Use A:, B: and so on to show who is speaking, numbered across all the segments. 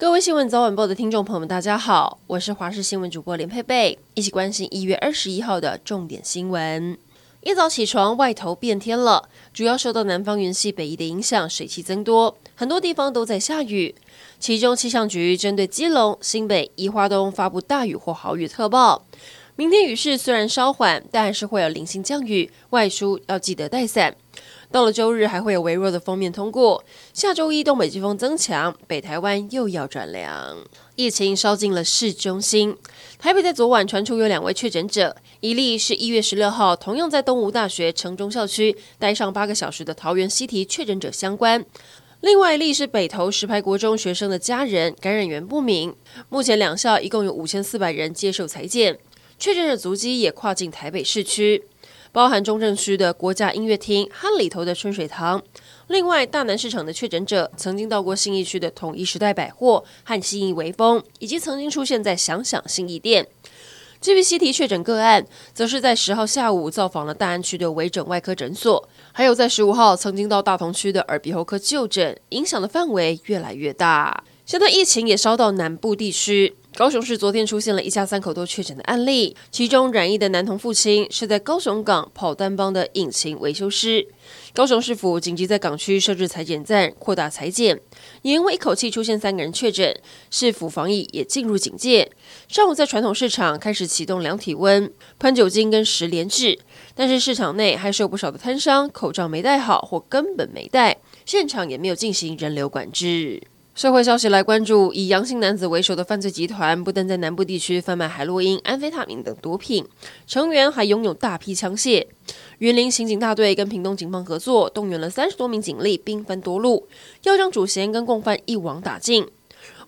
A: 各位新闻早晚报的听众朋友们，大家好，我是华视新闻主播连佩佩，一起关心一月二十一号的重点新闻。一早起床，外头变天了，主要受到南方云系北移的影响，水汽增多，很多地方都在下雨。其中气象局针对基隆、新北、宜花东发布大雨或豪雨特报。明天雨势虽然稍缓，但还是会有零星降雨，外出要记得带伞。到了周日，还会有微弱的锋面通过。下周一，东北季风增强，北台湾又要转凉。疫情烧进了市中心，台北在昨晚传出有两位确诊者，一例是一月十六号同样在东吴大学城中校区待上八个小时的桃园西堤确诊者相关，另外一例是北投石牌国中学生的家人，感染源不明。目前两校一共有五千四百人接受采检，确诊者足迹也跨进台北市区。包含中正区的国家音乐厅和里头的春水堂，另外大南市场的确诊者曾经到过信义区的统一时代百货和信义微风，以及曾经出现在想想信义店。至于西堤确诊个案，则是在十号下午造访了大安区的微整外科诊所，还有在十五号曾经到大同区的耳鼻喉科就诊，影响的范围越来越大。现在疫情也烧到南部地区。高雄市昨天出现了一家三口都确诊的案例，其中染疫的男童父亲是在高雄港跑单帮的引擎维修师。高雄市府紧急在港区设置裁剪站，扩大裁剪。也因为一口气出现三个人确诊，市府防疫也进入警戒。上午在传统市场开始启动量体温、喷酒精跟十连制，但是市场内还是有不少的摊商口罩没戴好或根本没戴，现场也没有进行人流管制。社会消息来关注，以杨姓男子为首的犯罪集团，不但在南部地区贩卖海洛因、安非他命等毒品，成员还拥有大批枪械。云林刑警大队跟屏东警方合作，动员了三十多名警力，兵分多路，要将主嫌跟共犯一网打尽。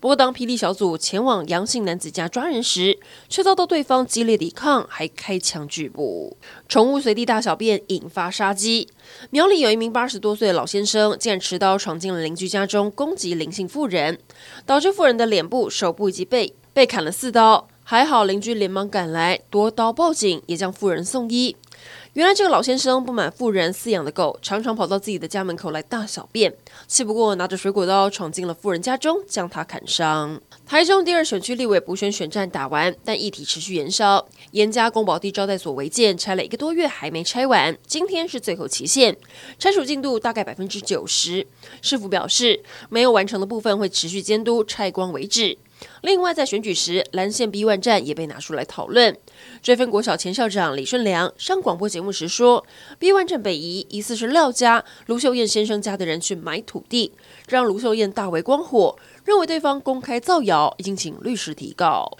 A: 不过，当霹雳小组前往阳性男子家抓人时，却遭到对方激烈抵抗，还开枪拒捕。宠物随地大小便引发杀机。苗里有一名八十多岁的老先生，竟然持刀闯进了邻居家中，攻击林姓妇人，导致妇人的脸部、手部以及背被砍了四刀。还好邻居连忙赶来夺刀报警，也将妇人送医。原来这个老先生不满妇人饲养的狗常常跑到自己的家门口来大小便，气不过拿着水果刀闯进了妇人家中，将他砍伤。台中第二选区立委补选选战打完，但议题持续延烧。严家宫保地招待所违建拆了一个多月还没拆完，今天是最后期限，拆除进度大概百分之九十。市府表示，没有完成的部分会持续监督拆光为止。另外，在选举时，蓝线 B1 站也被拿出来讨论。追分国小前校长李顺良上广播节目时说，B1 站北移疑似是廖家卢秀燕先生家的人去买土地，让卢秀燕大为光火，认为对方公开造谣，已经请律师提告。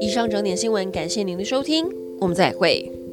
A: 以上整点新闻，感谢您的收听，我们再会。